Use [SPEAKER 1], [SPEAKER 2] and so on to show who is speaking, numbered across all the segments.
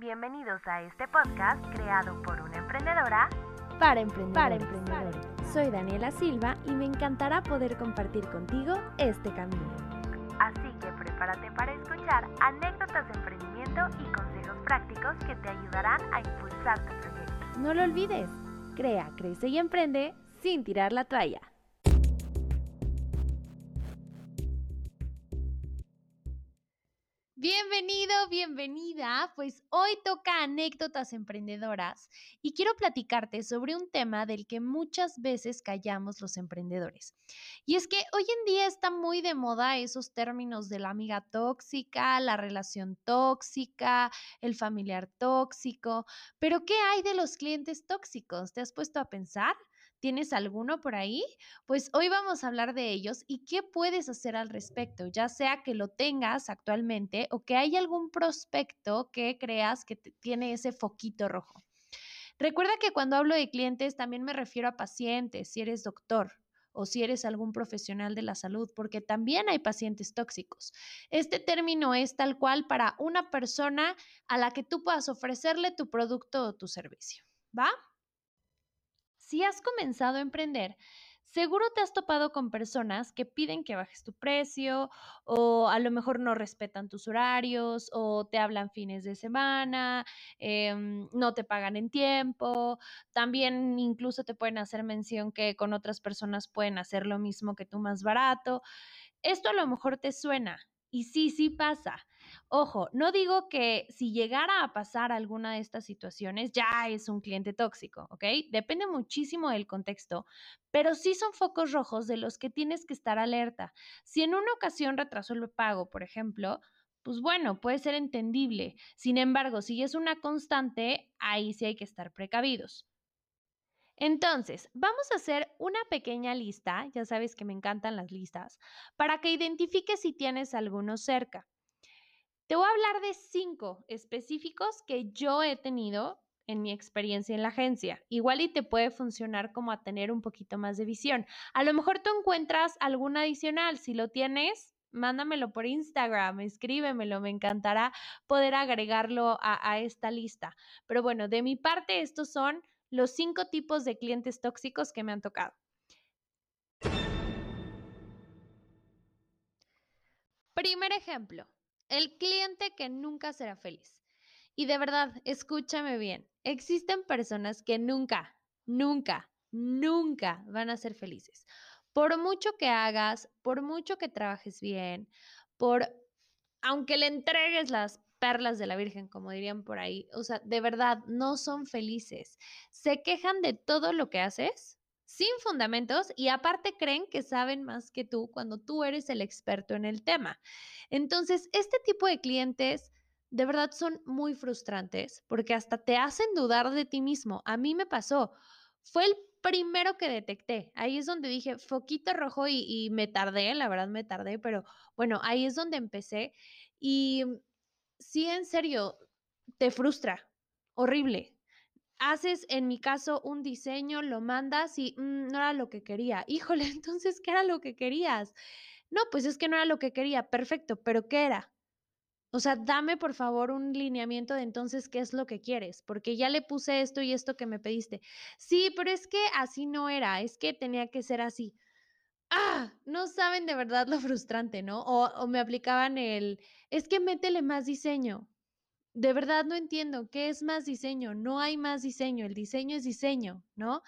[SPEAKER 1] Bienvenidos a este podcast creado por una emprendedora
[SPEAKER 2] para emprendedores. Soy Daniela Silva y me encantará poder compartir contigo este camino.
[SPEAKER 1] Así que prepárate para escuchar anécdotas de emprendimiento y consejos prácticos que te ayudarán a impulsar tu proyecto.
[SPEAKER 2] No lo olvides, crea, crece y emprende sin tirar la toalla. Bienvenido, bienvenida. Pues hoy toca anécdotas emprendedoras y quiero platicarte sobre un tema del que muchas veces callamos los emprendedores. Y es que hoy en día está muy de moda esos términos de la amiga tóxica, la relación tóxica, el familiar tóxico, pero ¿qué hay de los clientes tóxicos? ¿Te has puesto a pensar? ¿Tienes alguno por ahí? Pues hoy vamos a hablar de ellos y qué puedes hacer al respecto, ya sea que lo tengas actualmente o que hay algún prospecto que creas que tiene ese foquito rojo. Recuerda que cuando hablo de clientes también me refiero a pacientes, si eres doctor, o si eres algún profesional de la salud, porque también hay pacientes tóxicos. Este término es tal cual para una persona a la que tú puedas ofrecerle tu producto o tu servicio. ¿Va? Si has comenzado a emprender, seguro te has topado con personas que piden que bajes tu precio o a lo mejor no respetan tus horarios o te hablan fines de semana, em, no te pagan en tiempo. También incluso te pueden hacer mención que con otras personas pueden hacer lo mismo que tú más barato. Esto a lo mejor te suena y sí, sí pasa. Ojo, no digo que si llegara a pasar alguna de estas situaciones ya es un cliente tóxico, ¿ok? Depende muchísimo del contexto, pero sí son focos rojos de los que tienes que estar alerta. Si en una ocasión retrasó el pago, por ejemplo, pues bueno, puede ser entendible. Sin embargo, si es una constante, ahí sí hay que estar precavidos. Entonces, vamos a hacer una pequeña lista, ya sabes que me encantan las listas, para que identifiques si tienes alguno cerca. Te voy a hablar de cinco específicos que yo he tenido en mi experiencia en la agencia. Igual y te puede funcionar como a tener un poquito más de visión. A lo mejor tú encuentras algún adicional. Si lo tienes, mándamelo por Instagram, escríbemelo, me encantará poder agregarlo a, a, esta lista. Pero bueno, de mi parte, estos son los cinco tipos de clientes tóxicos que me han tocado. Primer ejemplo, el cliente que nunca será feliz. Y de verdad, escúchame bien, existen personas que nunca, nunca, nunca van a ser felices. Por mucho que hagas, por mucho que trabajes bien, por aunque le entregues las perlas de la Virgen, como dirían por ahí. O sea, de verdad, no son felices. Se quejan de todo lo que haces sin fundamentos y aparte creen que saben más que tú cuando tú eres el experto en el tema. Entonces, este tipo de clientes de verdad son muy frustrantes porque hasta te hacen dudar de ti mismo. A mí me pasó. Fue el primero que detecté. Ahí es donde dije foquito rojo y, me tardé, la verdad me tardé, pero bueno, ahí es donde empecé. Y sí, en serio, te frustra, horrible. Haces, en mi caso, un diseño, lo mandas y mm, no era lo que quería. Híjole, entonces, ¿qué era lo que querías? No, pues es que no era lo que quería. Perfecto, pero ¿qué era? O sea, dame por favor un lineamiento de entonces qué es lo que quieres, porque ya le puse esto y esto que me pediste. Sí, pero es que así no era, es que tenía que ser así. Ah, no saben de verdad lo frustrante, ¿no? O, o me aplicaban el, es que métele más diseño. De verdad no entiendo qué es más diseño. No hay más diseño. El diseño es diseño, ¿no?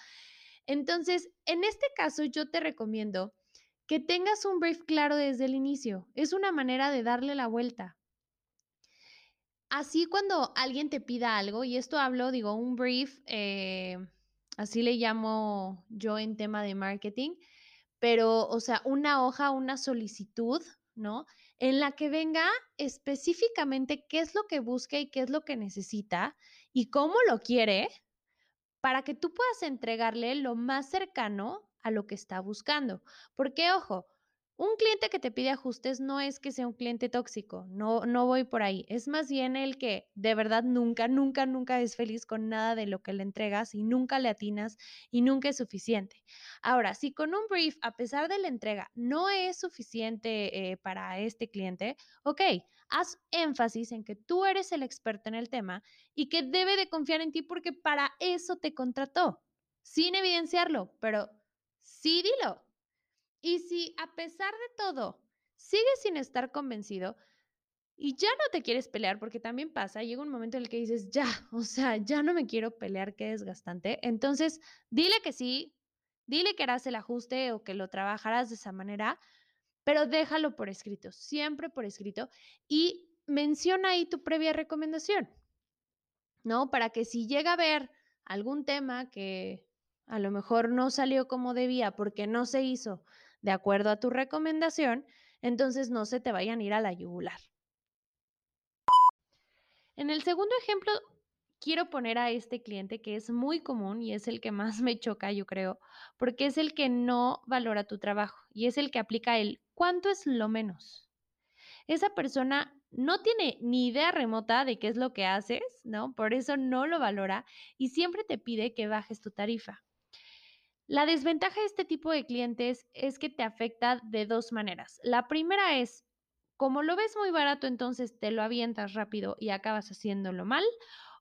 [SPEAKER 2] Entonces, en este caso, yo te recomiendo que tengas un brief claro desde el inicio. Es una manera de darle la vuelta. Así cuando alguien te pida algo, y esto hablo, digo, un brief, eh, así le llamo yo en tema de marketing, pero, o sea, una hoja, una solicitud, ¿no? En la que venga específicamente qué es lo que busca y qué es lo que necesita y cómo lo quiere para que tú puedas entregarle lo más cercano a lo que está buscando. Porque, ojo, Un cliente que te pide ajustes no es que sea un cliente tóxico, no, no voy por ahí. Es más bien el que de verdad nunca, nunca, nunca es feliz con nada de lo que le entregas y nunca le atinas y nunca es suficiente. Ahora, si con un brief, a pesar de la entrega, no es suficiente eh, para este cliente, ok, haz énfasis en que tú eres el experto en el tema y que debe de confiar en ti porque para eso te contrató, sin evidenciarlo, pero sí dilo y si a pesar de todo sigues sin estar convencido y ya no te quieres pelear, porque también pasa, llega un momento en el que dices, ya, o sea, ya no me quiero pelear, qué desgastante. Entonces, dile que sí, dile que harás el ajuste o que lo trabajarás de esa manera, pero déjalo por escrito, siempre por escrito y menciona ahí tu previa recomendación, ¿no? Para que si llega a haber algún tema que a lo mejor no salió como debía porque no se hizo de acuerdo a tu recomendación, entonces no se te vayan a ir a la yugular. En el segundo ejemplo, quiero poner a este cliente que es muy común y es el que más me choca, yo creo, porque es el que no valora tu trabajo y es el que aplica el ¿cuánto es lo menos? Esa persona no tiene ni idea remota de qué es lo que haces, ¿no? Por eso no lo valora y siempre te pide que bajes tu tarifa. La desventaja de este tipo de clientes es que te afecta de dos maneras. La primera es, como lo ves muy barato, entonces te lo avientas rápido y acabas haciéndolo mal.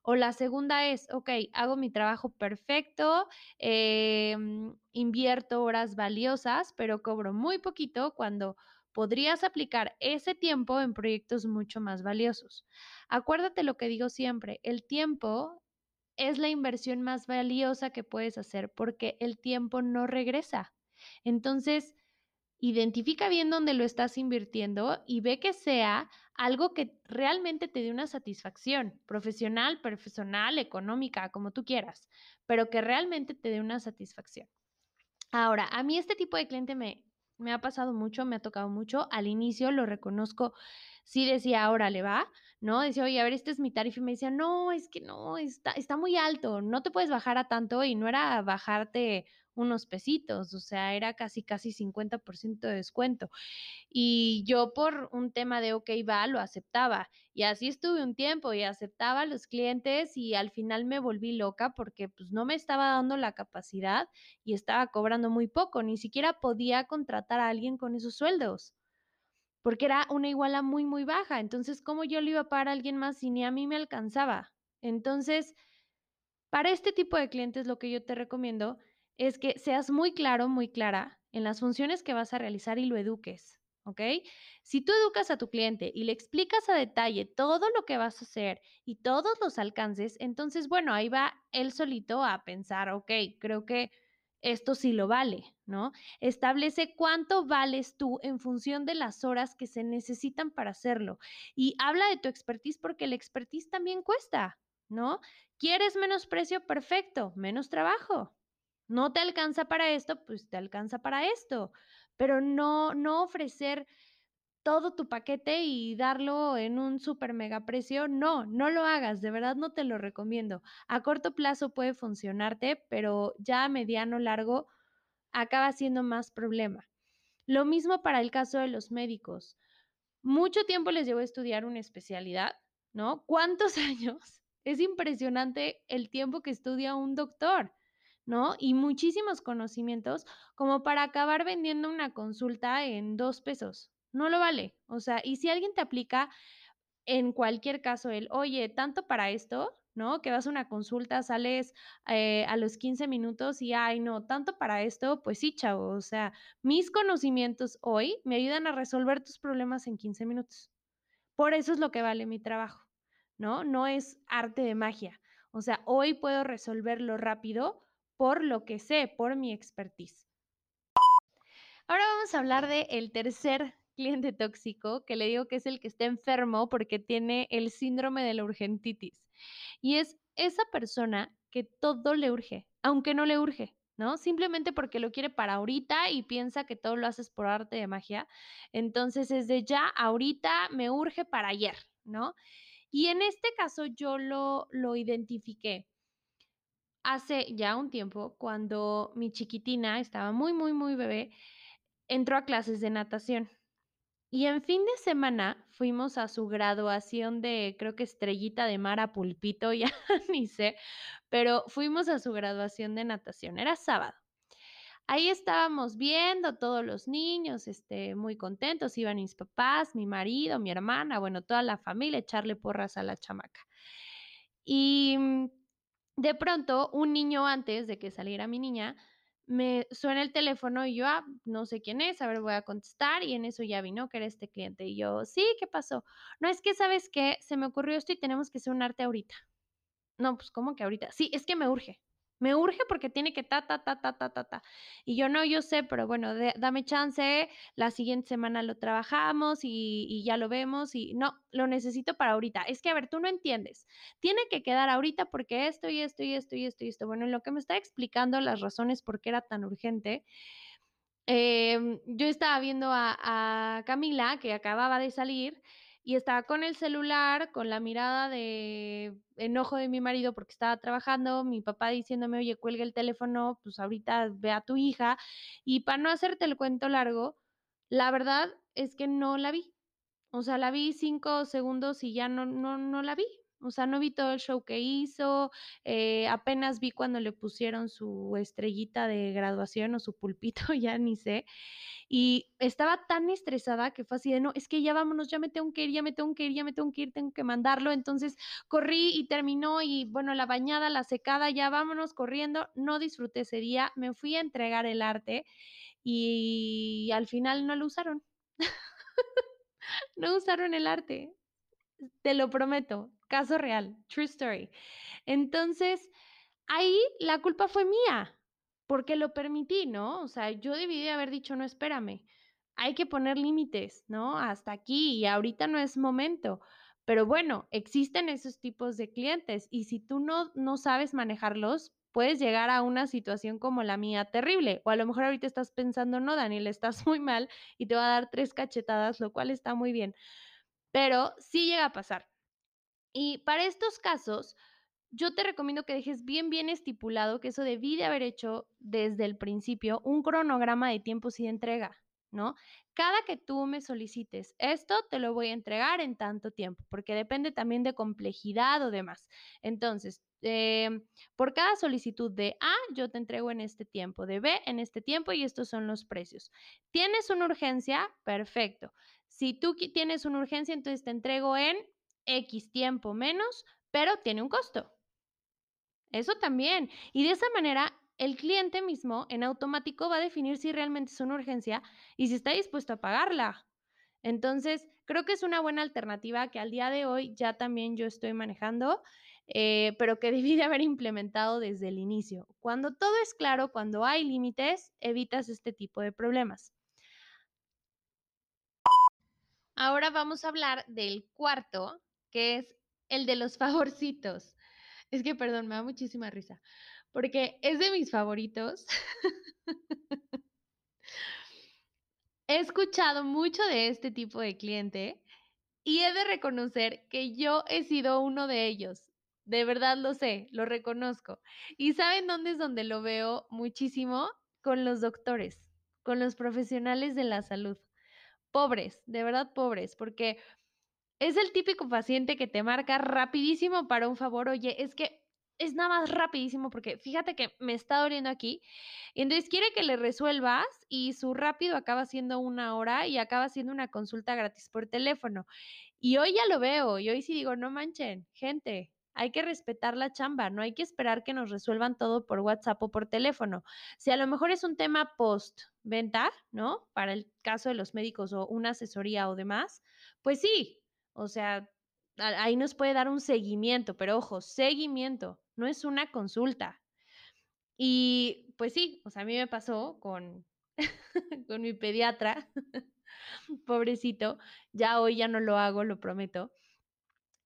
[SPEAKER 2] O la segunda es, ok, hago mi trabajo perfecto, em, invierto horas valiosas, pero cobro muy poquito cuando podrías aplicar ese tiempo en proyectos mucho más valiosos. Acuérdate lo que digo siempre, el tiempo es la inversión más valiosa que puedes hacer porque el tiempo no regresa. Entonces, identifica bien dónde lo estás invirtiendo y ve que sea algo que realmente te dé una satisfacción profesional, personal, económica, como tú quieras, pero que realmente te dé una satisfacción. Ahora, a mí este tipo de cliente me, me ha pasado mucho, me ha tocado mucho. Al inicio lo reconozco, sí decía, ahora le va, ¿no? Decía, oye, a ver, este es mi tarifa y me decía, no, es que no, está, está muy alto, no te puedes bajar a tanto y no era bajarte unos pesitos, o sea, era casi, casi 50% de descuento. Y yo por un tema de, ok, va, lo aceptaba. Y así estuve un tiempo y aceptaba los clientes y al final me volví loca porque pues no me estaba dando la capacidad y estaba cobrando muy poco, ni siquiera podía contratar a alguien con esos sueldos porque era una iguala muy, muy baja. Entonces, ¿cómo yo le iba a pagar a alguien más si ni a mí me alcanzaba? Entonces, para este tipo de clientes, lo que yo te recomiendo es que seas muy claro, muy clara en las funciones que vas a realizar y lo eduques. ¿ok? Si tú educas a tu cliente y le explicas a detalle todo lo que vas a hacer y todos los alcances, entonces, bueno, ahí va él solito a pensar, ok, creo que esto sí lo vale, ¿no? Establece cuánto vales tú en función de las horas que se necesitan para hacerlo. Y habla de tu expertise porque el expertise también cuesta, ¿no? ¿Quieres menos precio? Perfecto, menos trabajo. No te alcanza para esto, pues te alcanza para esto, pero no, no ofrecer todo tu paquete y darlo en un super mega precio. No, no lo hagas, de verdad no te lo recomiendo. A corto plazo puede funcionarte, pero ya a mediano largo acaba siendo más problema. Lo mismo para el caso de los médicos. Mucho tiempo les llevo a estudiar una especialidad, ¿no? ¿Cuántos años? Es impresionante el tiempo que estudia un doctor. ¿No? Y muchísimos conocimientos como para acabar vendiendo una consulta en dos pesos, no lo vale. O sea, y si alguien te aplica en cualquier caso el, oye, tanto para esto, ¿no? Que vas a una consulta, sales eh, a los 15 minutos y, ay, no, tanto para esto, pues sí, chavo. O sea, mis conocimientos hoy me ayudan a resolver tus problemas en 15 minutos. Por eso es lo que vale mi trabajo, ¿no? No es arte de magia. O sea, hoy puedo resolverlo rápido por lo que sé, por mi expertise. Ahora vamos a hablar de el tercer cliente tóxico, que le digo que es el que está enfermo porque tiene el síndrome de la urgentitis. Y es esa persona que todo le urge, aunque no le urge, ¿no? Simplemente porque lo quiere para ahorita y piensa que todo lo haces por arte de magia. Entonces es de ya, ahorita me urge para ayer, ¿no? Y en este caso yo lo, lo identifiqué hace ya un tiempo cuando mi chiquitina estaba muy, muy, muy bebé entró a clases de natación. Y en fin de semana fuimos a su graduación de, creo que estrellita de mar a pulpito, ya ni sé, pero fuimos a su graduación de natación, era sábado. Ahí estábamos viendo todos los niños, este, muy contentos, iban mis papás, mi marido, mi hermana, bueno, toda la familia, echarle porras a la chamaca. Y mm, de pronto, un niño antes de que saliera mi niña, me suena el teléfono y yo, ah, no sé quién es, a ver, voy a contestar y en eso ya vino que era este cliente y yo, sí, ¿qué pasó? No, es que, ¿sabes qué? Se me ocurrió esto y tenemos que hacer un arte ahorita. No, pues, ¿cómo que ahorita? Sí, es que me urge. Me urge porque tiene que ta, ta, ta, ta, ta, ta, ta. Y yo no, yo sé, pero bueno, dame chance, la siguiente semana lo trabajamos y, ya lo vemos y no, lo necesito para ahorita. Es que, a ver, tú no entiendes. Tiene que quedar ahorita porque esto y esto y esto y esto y esto. Bueno, en lo que me está explicando las razones por qué era tan urgente, em, yo estaba viendo a Camila, que acababa de salir, y estaba con el celular, con la mirada de enojo de mi marido porque estaba trabajando, mi papá diciéndome, oye, cuelga el teléfono, pues ahorita ve a tu hija. Y para no hacerte el cuento largo, la verdad es que no la vi. O sea, la vi cinco segundos y ya no, no, no la vi. O sea, no vi todo el show que hizo, eh, apenas vi cuando le pusieron su estrellita de graduación o su pulpito, ya ni sé. Y estaba tan estresada que fue así de, no, es que ya vámonos, ya me tengo que ir, ya me tengo que ir, ya me tengo que ir, tengo que mandarlo. Entonces corrí y terminó y bueno, la bañada, la secada, ya vámonos corriendo. No disfruté ese día, me fui a entregar el arte y al final no lo usaron. no usaron el arte. Te lo prometo, caso real, true story. Entonces, ahí la culpa fue mía, porque lo permití, ¿no? O sea, yo debí de haber dicho, no, espérame, hay que poner límites, ¿no? Hasta aquí y ahorita no es momento. Pero bueno, existen esos tipos de clientes y si tú no, no sabes manejarlos, puedes llegar a una situación como la mía terrible. O a lo mejor ahorita estás pensando, no, Daniel, estás muy mal y te va a dar tres cachetadas, lo cual está muy bien. Pero sí llega a pasar. Y para estos casos, yo te recomiendo que dejes bien, bien estipulado que eso debí de haber hecho desde el principio un cronograma de tiempos y de entrega, ¿no? Cada que tú me solicites esto, te lo voy a entregar en tanto tiempo, porque depende también de complejidad o demás. Entonces, em, por cada solicitud de A, yo te entrego en este tiempo, de B, en este tiempo y estos son los precios. ¿Tienes una urgencia? Perfecto. Si tú tienes una urgencia, entonces te entrego en X tiempo menos, pero tiene un costo. Eso también. Y de esa manera, el cliente mismo en automático va a definir si realmente es una urgencia y si está dispuesto a pagarla. Entonces, creo que es una buena alternativa que al día de hoy ya también yo estoy manejando, eh, pero que debí de haber implementado desde el inicio. Cuando todo es claro, cuando hay límites, evitas este tipo de problemas. Ahora vamos a hablar del cuarto, que es el de los favorcitos. Es que, perdón, me da muchísima risa, porque es de mis favoritos. he escuchado mucho de este tipo de cliente y he de reconocer que yo he sido uno de ellos. De verdad lo sé, lo reconozco. ¿Y saben dónde es donde lo veo muchísimo? Con los doctores, con los profesionales de la salud. Pobres, de verdad pobres, porque es el típico paciente que te marca rapidísimo para un favor. Oye, es que es nada más rapidísimo porque fíjate que me está doliendo aquí. Y entonces quiere que le resuelvas y su rápido acaba siendo una hora y acaba siendo una consulta gratis por teléfono. Y hoy ya lo veo y hoy sí digo, no manchen, gente, hay que respetar la chamba, no hay que esperar que nos resuelvan todo por WhatsApp o por teléfono. Si a lo mejor es un tema post-venta, ¿no? Para el caso de los médicos o una asesoría o demás, pues sí, o sea, ahí nos puede dar un seguimiento, pero ojo, seguimiento, no es una consulta. Y pues sí, o sea, a mí me pasó con, con mi pediatra, pobrecito, ya hoy ya no lo hago, lo prometo.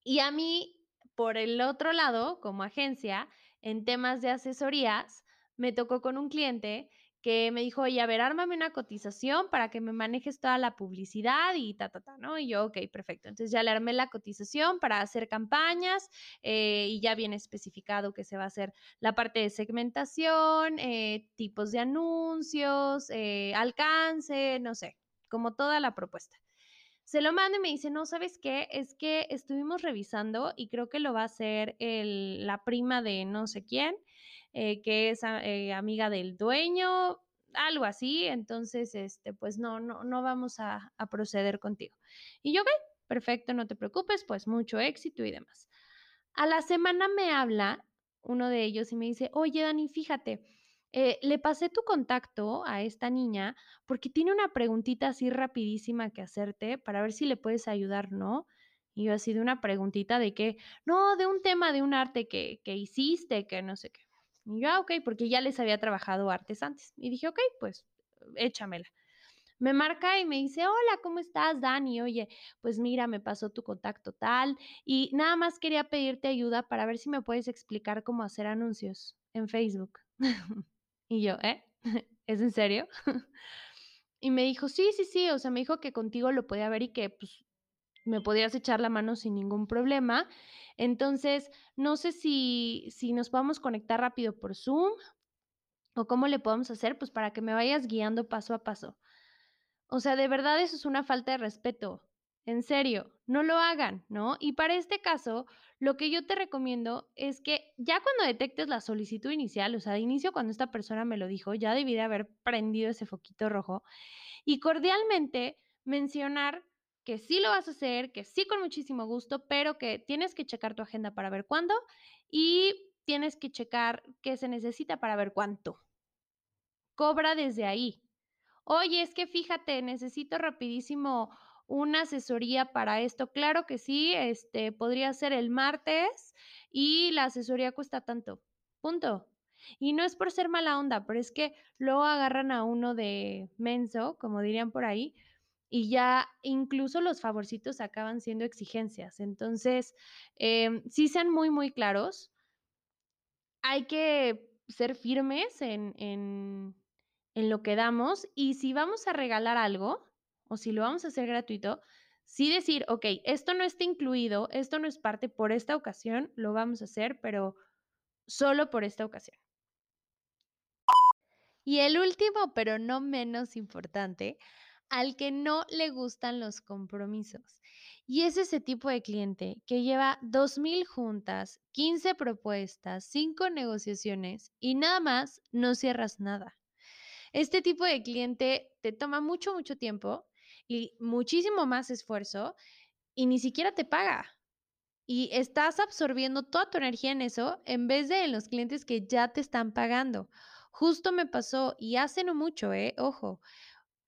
[SPEAKER 2] Y a mí, por el otro lado, como agencia, en temas de asesorías, me tocó con un cliente que me dijo, oye, a ver, ármame una cotización para que me manejes toda la publicidad y ta, ta, ta, ¿no? Y yo, ok, perfecto. Entonces ya le armé la cotización para hacer campañas eh, y ya viene especificado que se va a hacer la parte de segmentación, eh, tipos de anuncios, eh, alcance, no sé, como toda la propuesta. Se lo mando y me dice, no, ¿sabes qué? Es que estuvimos revisando y creo que lo va a hacer el, la prima de no sé quién eh, que es eh, amiga del dueño, algo así, entonces, este, pues no, no, no vamos a, proceder contigo. Y yo, ok, perfecto, no te preocupes, pues mucho éxito y demás. A la semana me habla uno de ellos y me dice, oye, Dani, fíjate, eh, le pasé tu contacto a esta niña porque tiene una preguntita así rapidísima que hacerte para ver si le puedes ayudar, ¿no? Y yo así de una preguntita de que, no, de un tema de un arte que, que hiciste, que no sé qué. Y yo, ah, ok, porque ya les había trabajado artes antes. Y dije, ok, pues échamela. Me marca y me dice, hola, ¿cómo estás, Dani? Oye, pues mira, me pasó tu contacto tal y nada más quería pedirte ayuda para ver si me puedes explicar cómo hacer anuncios en Facebook. y yo, ¿eh? ¿Es en serio? y me dijo, sí, sí, sí, o sea, me dijo que contigo lo podía ver y que pues me podías echar la mano sin ningún problema. Entonces, no sé si, si nos podemos conectar rápido por Zoom o cómo le podemos hacer, pues para que me vayas guiando paso a paso. O sea, de verdad eso es una falta de respeto. En serio, no lo hagan, ¿no? Y para este caso, lo que yo te recomiendo es que ya cuando detectes la solicitud inicial, o sea, de inicio cuando esta persona me lo dijo, ya debí de haber prendido ese foquito rojo y cordialmente mencionar que sí lo vas a hacer, que sí con muchísimo gusto, pero que tienes que checar tu agenda para ver cuándo y tienes que checar qué se necesita para ver cuánto. Cobra desde ahí. Oye, es que fíjate, necesito rapidísimo una asesoría para esto. Claro que sí, este podría ser el martes y la asesoría cuesta tanto. Punto. Y no es por ser mala onda, pero es que luego agarran a uno de menso, como dirían por ahí, y ya incluso los favorcitos acaban siendo exigencias. Entonces, eh, sí sean muy, muy claros. Hay que ser firmes en, en, en lo que damos y si vamos a regalar algo o si lo vamos a hacer gratuito, sí decir, ok, esto no está incluido, esto no es parte por esta ocasión, lo vamos a hacer, pero solo por esta ocasión. Y el último, pero no menos importante, al que no le gustan los compromisos. Y es ese tipo de cliente que lleva 2.000 juntas, 15 propuestas, 5 negociaciones y nada más no cierras nada. Este tipo de cliente te toma mucho, mucho tiempo y muchísimo más esfuerzo y ni siquiera te paga. Y estás absorbiendo toda tu energía en eso en vez de en los clientes que ya te están pagando. Justo me pasó y hace no mucho, ¿eh? Ojo,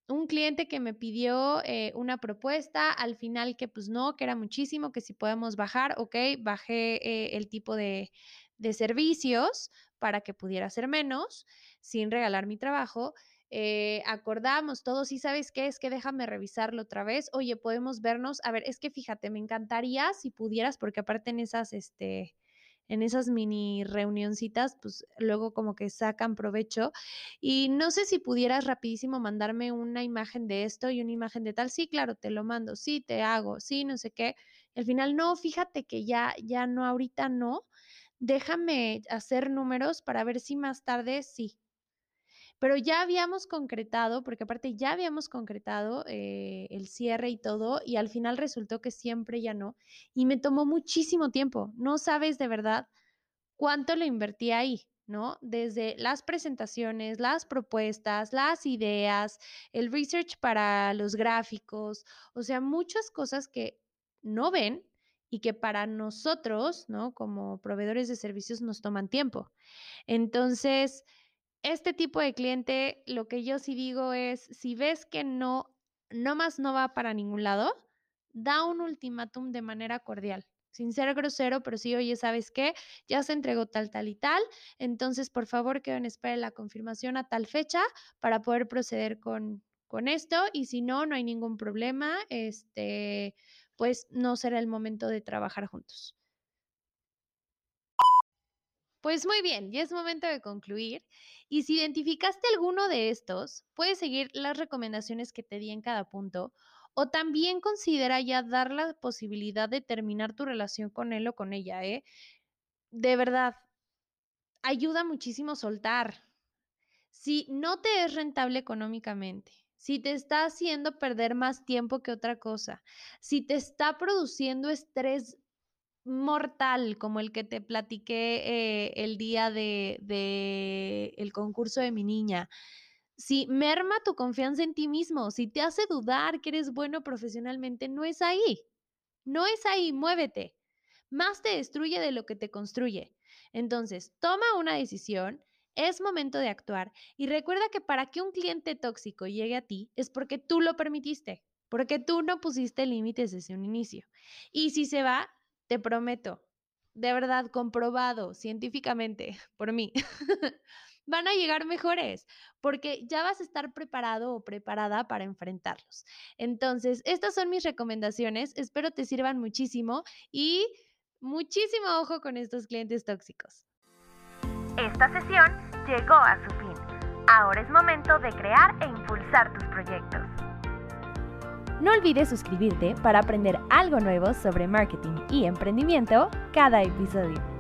[SPEAKER 2] un cliente que me pidió eh, una propuesta, al final que pues no, que era muchísimo, que si podemos bajar, ok, bajé eh, el tipo de, de, servicios para que pudiera ser menos, sin regalar mi trabajo. Eh, acordamos todos y sabes qué es que déjame revisarlo otra vez. Oye, podemos vernos. A ver, es que fíjate, me encantaría si pudieras, porque aparte en esas, este, en esas mini reunioncitas, pues luego como que sacan provecho. Y no sé si pudieras rapidísimo mandarme una imagen de esto y una imagen de tal. Sí, claro, te lo mando. Sí, te hago. Sí, no sé qué. al final, no, fíjate que ya, ya no, ahorita no. Déjame hacer números para ver si más tarde sí pero ya habíamos concretado, porque aparte ya habíamos concretado eh, el cierre y todo, y al final resultó que siempre ya no, y me tomó muchísimo tiempo, no sabes de verdad cuánto lo invertí ahí. ¿no? Desde las presentaciones, las propuestas, las ideas, el research para los gráficos, o sea, muchas cosas que no ven y que para nosotros, ¿no? Como proveedores de servicios nos toman tiempo. Entonces, este tipo de cliente, lo que yo sí digo es, si ves que no, no más no va para ningún lado, da un ultimátum de manera cordial, sin ser grosero, pero sí, oye, ¿sabes qué? Ya se entregó tal, tal y tal, entonces por favor quedo en espera la confirmación a tal fecha para poder proceder con, con esto y si no, no hay ningún problema, este, pues no será el momento de trabajar juntos. Pues muy bien, ya es momento de concluir. Y si identificaste alguno de estos, puedes seguir las recomendaciones que te di en cada punto o también considera ya dar la posibilidad de terminar tu relación con él o con ella, ¿eh? De verdad, ayuda muchísimo soltar. Si no te es rentable económicamente, si te está haciendo perder más tiempo que otra cosa, si te está produciendo estrés mortal como el que te platiqué eh, el día de, de el concurso de mi niña, si merma tu confianza en ti mismo, si te hace dudar que eres bueno profesionalmente, no es ahí. No es ahí, muévete. Más te destruye de lo que te construye. Entonces, toma una decisión, es momento de actuar y recuerda que para que un cliente tóxico llegue a ti es porque tú lo permitiste, porque tú no pusiste límites desde un inicio. Y si se va, te prometo, de verdad, comprobado científicamente por mí, van a llegar mejores porque ya vas a estar preparado o preparada para enfrentarlos. Entonces, estas son mis recomendaciones, espero te sirvan muchísimo y muchísimo ojo con estos clientes tóxicos.
[SPEAKER 1] Esta sesión llegó a su fin. Ahora es momento de crear e impulsar tus proyectos.
[SPEAKER 2] No olvides suscribirte para aprender algo nuevo sobre marketing y emprendimiento cada episodio.